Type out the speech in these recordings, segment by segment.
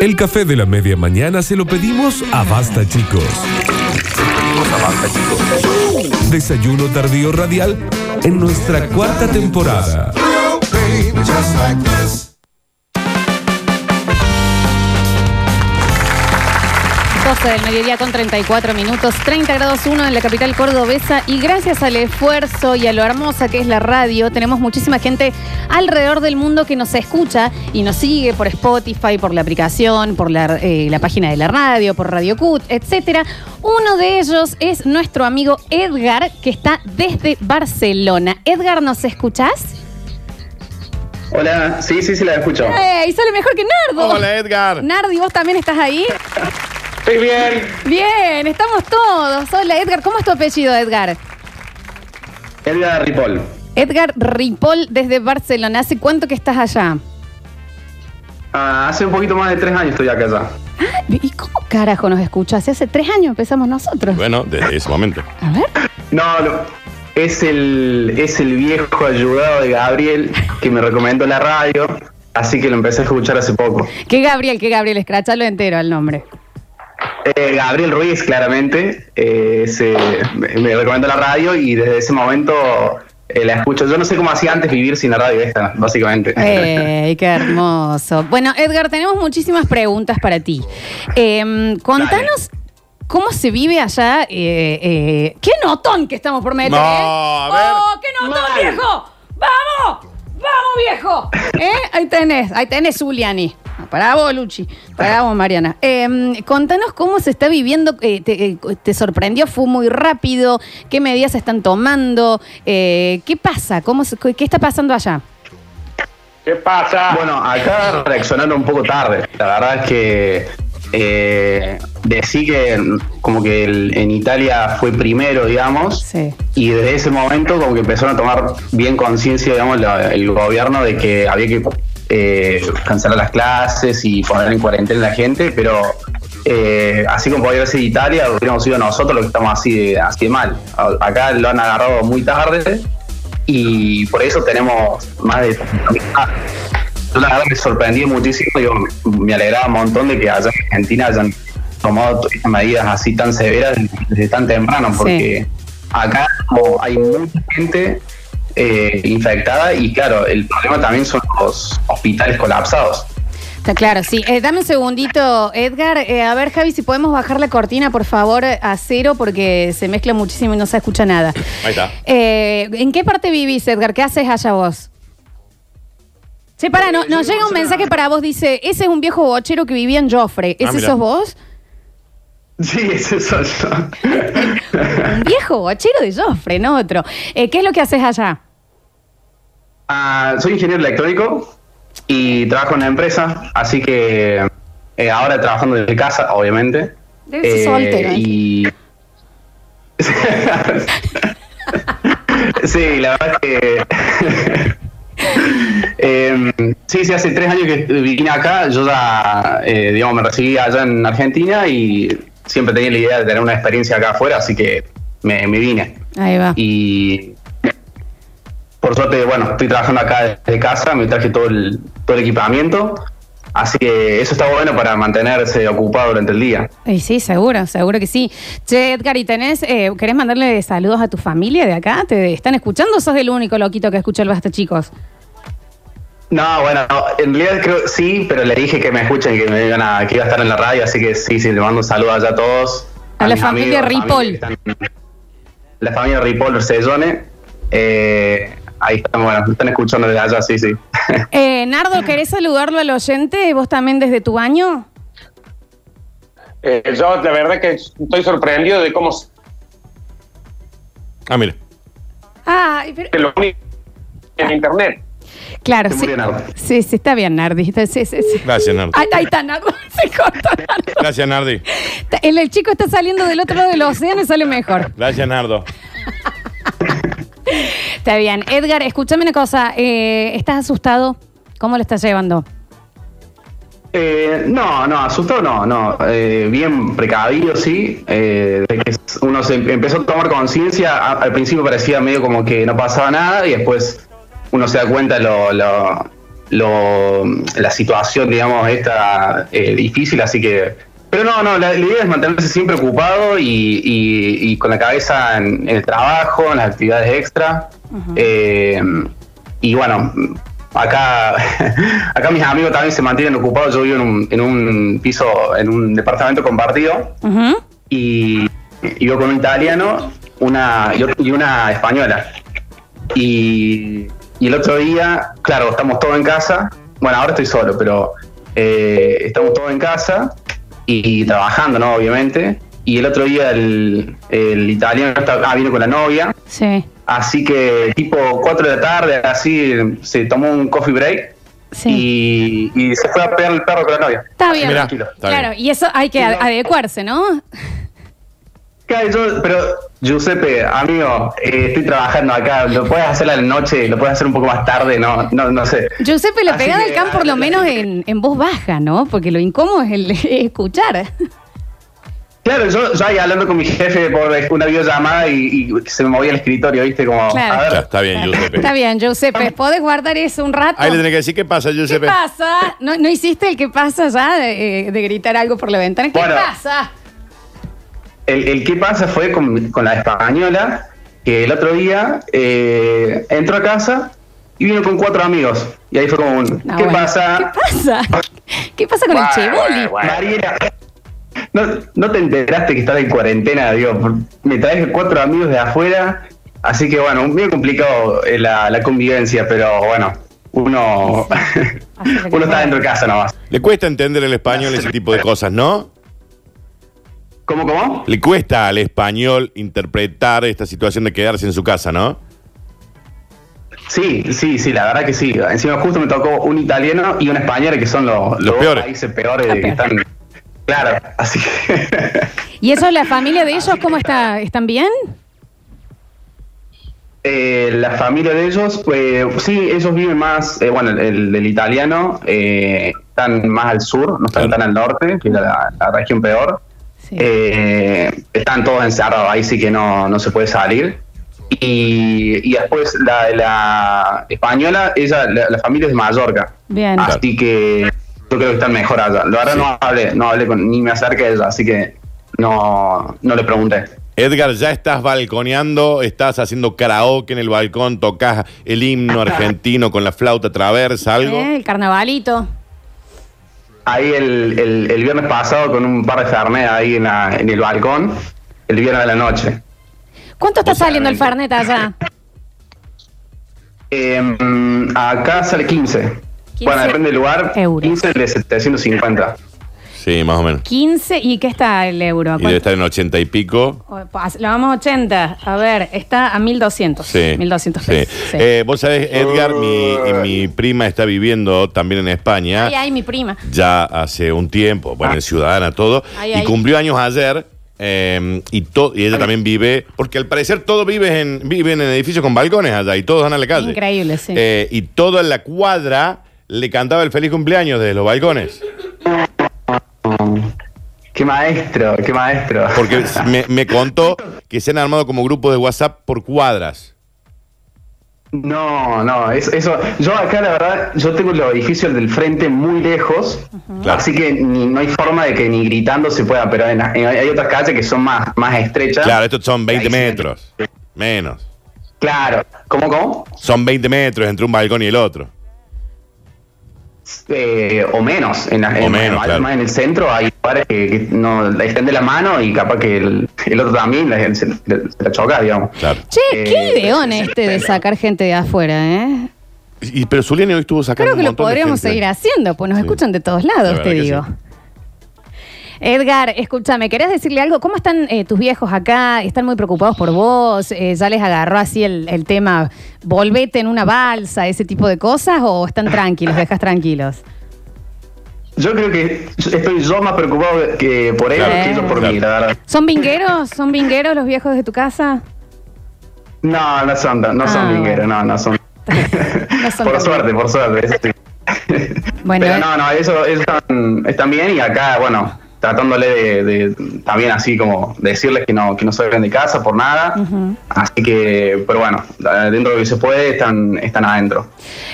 El café de la media mañana se lo pedimos a Basta Chicos. Desayuno tardío radial en nuestra cuarta temporada. 12 del mediodía con 34 minutos, 30 grados 1 en la capital cordobesa y gracias al esfuerzo y a lo hermosa que es la radio, tenemos muchísima gente alrededor del mundo que nos escucha y nos sigue por Spotify, por la aplicación, por la, eh, la página de la radio, por Radio Cut, etcétera. Uno de ellos es nuestro amigo Edgar, que está desde Barcelona. Edgar, ¿nos escuchás? Hola, sí, sí, sí, la escucho. ¡Ey! Sale mejor que Nardo. Hola, Edgar. Nardi, ¿vos también estás ahí? Estoy bien. Bien, estamos todos. Hola, Edgar. ¿Cómo es tu apellido, Edgar? Edgar Ripoll. Edgar Ripoll desde Barcelona. ¿Hace cuánto que estás allá? Ah, hace un poquito más de tres años estoy acá ya. Ah, ¿Y cómo carajo nos escuchas? Hace tres años empezamos nosotros. Bueno, desde ese momento. A ver. No, no, es el, es el viejo ayudado de Gabriel que me recomendó la radio, así que lo empecé a escuchar hace poco. ¿Qué Gabriel? ¿Qué Gabriel? Escrachalo entero al nombre. Eh, Gabriel Ruiz, claramente, eh, se- me me recomendó la radio y desde ese momento eh, la escucho. Yo no sé cómo hacía antes vivir sin la radio esta, básicamente. ¡Ey, qué hermoso! Bueno, Edgar, tenemos muchísimas preguntas para ti. Eh, contanos cómo se vive allá. eh, eh, ¡Qué notón que estamos por meter! No, eh! a ver. ¡Oh, qué notón, Mal. viejo! ¡Vamos! ¡Vamos, viejo! ¿Eh? Ahí tenés, ahí tenés, Zuliani. Para vos, Luchi. Para vos, Mariana. Eh, contanos cómo se está viviendo. eh, te, eh, te sorprendió? ¿Fue muy rápido? ¿Qué medidas se están tomando? Eh, ¿Qué pasa? ¿Cómo se- ¿Qué está pasando allá? ¿Qué pasa? Bueno, acá reaccionaron un poco tarde. La verdad es que eh, decí que como que el- en Italia fue primero, digamos, Sí. y desde ese momento como que empezaron a tomar bien conciencia, digamos, la- el gobierno de que había que eh, cancelar las clases y poner en cuarentena a la gente, pero eh, así como podría ser Italia, hubiéramos sido nosotros los que estamos así de, así de mal. Acá lo han agarrado muy tarde y por eso tenemos más de... Yo la verdad me sorprendí muchísimo, yo me alegraba un montón de que allá en Argentina hayan tomado medidas así tan severas desde tan temprano, porque acá como hay mucha gente eh, infectada y claro, el problema también son los hospitales colapsados. Está claro, sí. Eh, dame un segundito, Edgar. Eh, a ver, Javi, si podemos bajar la cortina, por favor, a cero, porque se mezcla muchísimo y no se escucha nada. Ahí está. Eh, ¿En qué parte vivís, Edgar? ¿Qué haces allá vos? Sí, para, no, nos llega un mensaje para vos, dice, ese es un viejo bochero que vivía en Joffre. ¿Ese Ah, mira. sos vos? Sí, ese soy yo. Un viejo bochero de Joffre, no otro. Eh, ¿Qué es lo que haces allá? Ah, soy ingeniero electrónico y trabajo en una empresa, así que eh, ahora trabajando desde casa, obviamente. Debe ser soltero, ¿eh? Y... sí, la verdad es que... Em, sí, sí, hace tres años que vine acá, yo ya, eh, digamos, me recibí allá en Argentina y siempre tenía la idea de tener una experiencia acá afuera, así que me, me vine. Ahí va. Y por suerte, bueno, estoy trabajando acá desde casa, me traje todo el, todo el equipamiento, así que eso está bueno para mantenerse ocupado durante el día. Y sí, seguro, seguro que sí. Che, Edgar, ¿y tenés, eh, querés mandarle saludos a tu familia de acá? ¿Te están escuchando o sos el único loquito que escucha el Basta, chicos? No, bueno, en realidad creo sí, pero le dije que me escuchen y que me digan a, que iba a estar en la radio, así que sí, sí, le mando un saludo allá a todos. A la familia amigos, Ripoll. familia que están- la familia Ripoll Sellone. Eh, ahí están, bueno, me están escuchando desde allá, sí, sí. Eh, Nardo, ¿querés saludarlo al oyente? ¿Vos también desde tu baño? Eh, yo la verdad que estoy sorprendido de cómo se Ah, mira. Ay, pero... lo único en internet. Claro, sí. Sí, sí, está bien, Nardi. Sí, sí, sí. Gracias, Nardi. Ahí, ahí está, Nardo. Se cortó, Nardo. Gracias, Nardi. Está- El, el chico está saliendo del otro lado del océano y sale mejor. Gracias, Nardo. Está bien. Edgar, escúchame una cosa. eh, ¿Estás asustado? ¿Cómo lo estás llevando? Eh, no, no, asustado no, no. Eh, bien precavido, sí. Eh, que uno se empezó a tomar conciencia. Al principio parecía medio como que no pasaba nada y después uno se da cuenta lo, lo, lo, la situación, digamos, esta eh, difícil, así que... Pero no, no, la, la idea es mantenerse siempre ocupado y, y- y con la cabeza en, en el trabajo, en las actividades extra. Eh, y bueno, acá, acá mis amigos también se mantienen ocupados. Yo vivo en un, en un piso, en un departamento compartido y, y vivo con un italiano una, y, una española. Y, y el otro día, claro, estamos todos en casa. Bueno, ahora estoy solo, pero eh, estamos todos en casa y, trabajando, ¿no? Obviamente. Y el otro día el, el italiano estaba- ah, vino con la novia. Sí, Así que tipo 4 de la tarde, así se tomó un coffee break sí. y, y se fue a pegar el perro con la novia. Está bien. Mirá, está claro, bien. y eso hay que adecuarse, ¿no? Claro, yo- pero Giuseppe, amigo, eh, estoy trabajando acá, lo puedes hacer a la noche, lo puedes hacer un poco más tarde, no, no, no sé. Giuseppe, la Así pegada que, al can por lo menos en, en voz baja, ¿no? Porque lo incómodo es el escuchar. Claro, yo, yo ahí hablando con mi jefe por una videollamada y, y se me movía el escritorio, ¿viste? Como, Claro. a ver, Ya, está bien, Giuseppe. Está bien, Giuseppe, ¿podés guardar eso un rato? Ahí le tenés que decir qué pasa, ¿Qué Giuseppe. pasa? ¿No, no hiciste el qué pasa ya de, eh, de gritar algo por la ventana? ¿Qué Bueno. pasa? El, el qué pasa fue con, con la española, que el otro día eh, entró a casa y vino con cuatro amigos. Y ahí fue como un, No, ¿qué bueno. pasa? ¿Qué pasa? ¿Qué pasa con el Bueno, cheboli? bueno, bueno. Mariela, ¿no, ¿no te enteraste que estás en cuarentena? Digo, me traes cuatro amigos de afuera, así que bueno, medio complicado eh, la, la convivencia, pero bueno, uno, uno está dentro de casa nomás. Le cuesta entender el español ese tipo de cosas, ¿no? ¿Cómo, cómo? Le cuesta al español interpretar esta situación de quedarse en su casa, ¿no? Sí, sí, sí, la verdad que sí. Encima justo me tocó un italiano y un español que son los, Los dos peores. países peores que están. Claro, así que. ¿Y eso, la familia de ellos, cómo está? ¿Están bien? Eh, la familia de ellos, pues sí, ellos viven más, eh, bueno, el, el del italiano, eh, están más al sur, no están Claro. tan al norte, que es la, la región peor. Sí. Eh, están todos encerrados, ahí sí que no, no se puede salir. Y, y después la, la española, ella, la, la familia es de Mallorca. Bien. Así que yo creo que están mejor allá. La verdad Sí. no hablé, no hablé con, ni me acerqué a ella, así que no, no le pregunté. Edgar, ya estás balconeando, estás haciendo karaoke en el balcón, tocas el himno argentino con la flauta traversa, algo. ¿Eh? El carnavalito. Ahí el, el, el viernes pasado con un par de fernet ahí en, la- en el balcón, el viernes de la noche. ¿Cuánto está saliendo el. Fernet allá? Eh, acá sale 15. 15 Bueno, depende del lugar. euros. 15 de 750. Sí, más o menos. 15 y ¿qué está el euro? Y debe ¿Cuánto? estar en 80 y pico. Pas- Lo vamos a 80. A ver, está a 1200. Sí. 1200 sí. pesos. Sí. Eh, Vos sabés, Edgar, mi, mi prima está viviendo también en España. Ay, ay, mi prima. ya hace un tiempo, bueno, es ciudadana, todo, Ay, y ay. cumplió años ayer. eh, y, to- y ella también vive, porque al parecer todos viven en, viven en edificios con balcones allá y todos van a la calle. Increíble, sí. Eh, y toda la cuadra le cantaba el feliz cumpleaños desde los balcones. Qué maestro, qué maestro. Porque me, me contó que se han armado como grupos de WhatsApp por cuadras. No, no, eso, eso. Yo acá, la verdad, yo tengo los edificios del frente muy lejos, así que ni- no hay forma de que ni gritando se pueda, pero en- en- hay otras calles que son más, más estrechas. Claro, estos son 20 Ahí sí. metros. Menos. Claro. ¿Cómo, cómo? Son 20 metros entre un balcón y el otro. Eh, o menos. En, la- O en- menos, más claro. en el centro hay lugares que, que no la extiende la mano y capaz que el, el otro también la- se, se la choca, digamos. Claro. Che, qué Eh, ideón este de sacar gente de afuera, ¿eh? Y, pero Zuliani hoy estuvo sacando Creo que un lo podríamos seguir haciendo, pues nos Sí. escuchan de todos La lados, te digo. sí. Edgar, escúchame, ¿querés decirle algo? ¿Cómo están eh, tus viejos acá? ¿Están muy preocupados por vos? Eh, ¿Ya les agarró así el, el tema, volvete en una balsa, ese tipo de cosas? ¿O están tranquilos, dejas tranquilos? Yo creo que estoy yo más preocupado que por ellos Claro, que ellos por mí, la verdad. ¿Son vingueros? ¿Son vingueros los viejos de tu casa? No, no son, no Ah, son vingueros, no, no son. No son por suerte, por suerte, eso sí. Bueno, Pero no, no, eso, eso están, están bien y acá, bueno, tratándole de, de- también así como decirles que no, que no salgan de casa por nada. Así que, pero bueno, dentro de lo que se puede están, están adentro.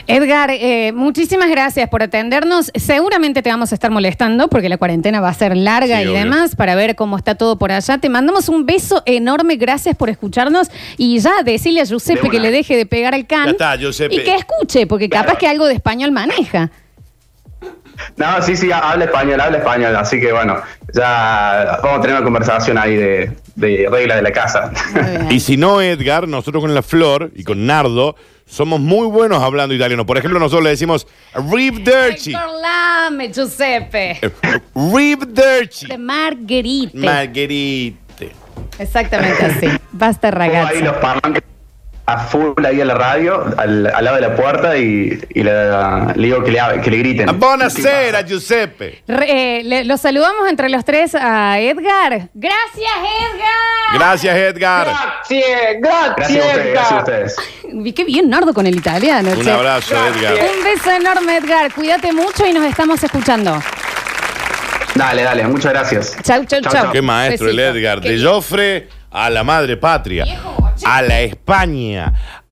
Edgar, eh, muchísimas gracias por atendernos. Seguramente te vamos a estar molestando porque la cuarentena va a ser larga Sí, y obvio. demás para ver cómo está todo por allá. Te mandamos un beso enorme, gracias por escucharnos y ya decirle a Giuseppe De que le deje de pegar el can Ya está, Giuseppe. y que escuche, porque capaz que algo de español maneja. No, sí, sí, habla español, habla español. Así que bueno, ya vamos a tener una conversación ahí de, de reglas de la casa. Y si no, Edgar, nosotros con la Flor y con Nardo somos muy buenos hablando italiano. Por ejemplo, nosotros le decimos Rivderci. Parlame, Giuseppe. Rivderci. De Margherite. Margherite. Exactamente así. Basta, Pongo ahí ragazzi. los parlantes a full ahí a la radio, al, al lado de la puerta y, y le, le digo que le, que le griten. Buonasera, Giuseppe. Re- eh, le- lo saludamos entre los tres a Edgar. Gracias, Edgar. Gracias, Edgar. Gracias, Gracias a ustedes, gracias a ustedes. Y Qué bien, Nardo, con el italiano. Un che. abrazo, Edgar. Un beso enorme, Edgar. Cuídate mucho y nos estamos escuchando. Dale, dale, muchas gracias. Chau, chau, Chau, chau. chau. Qué maestro el Besito. Edgar. Qué De. Joffre a la madre patria. A la España.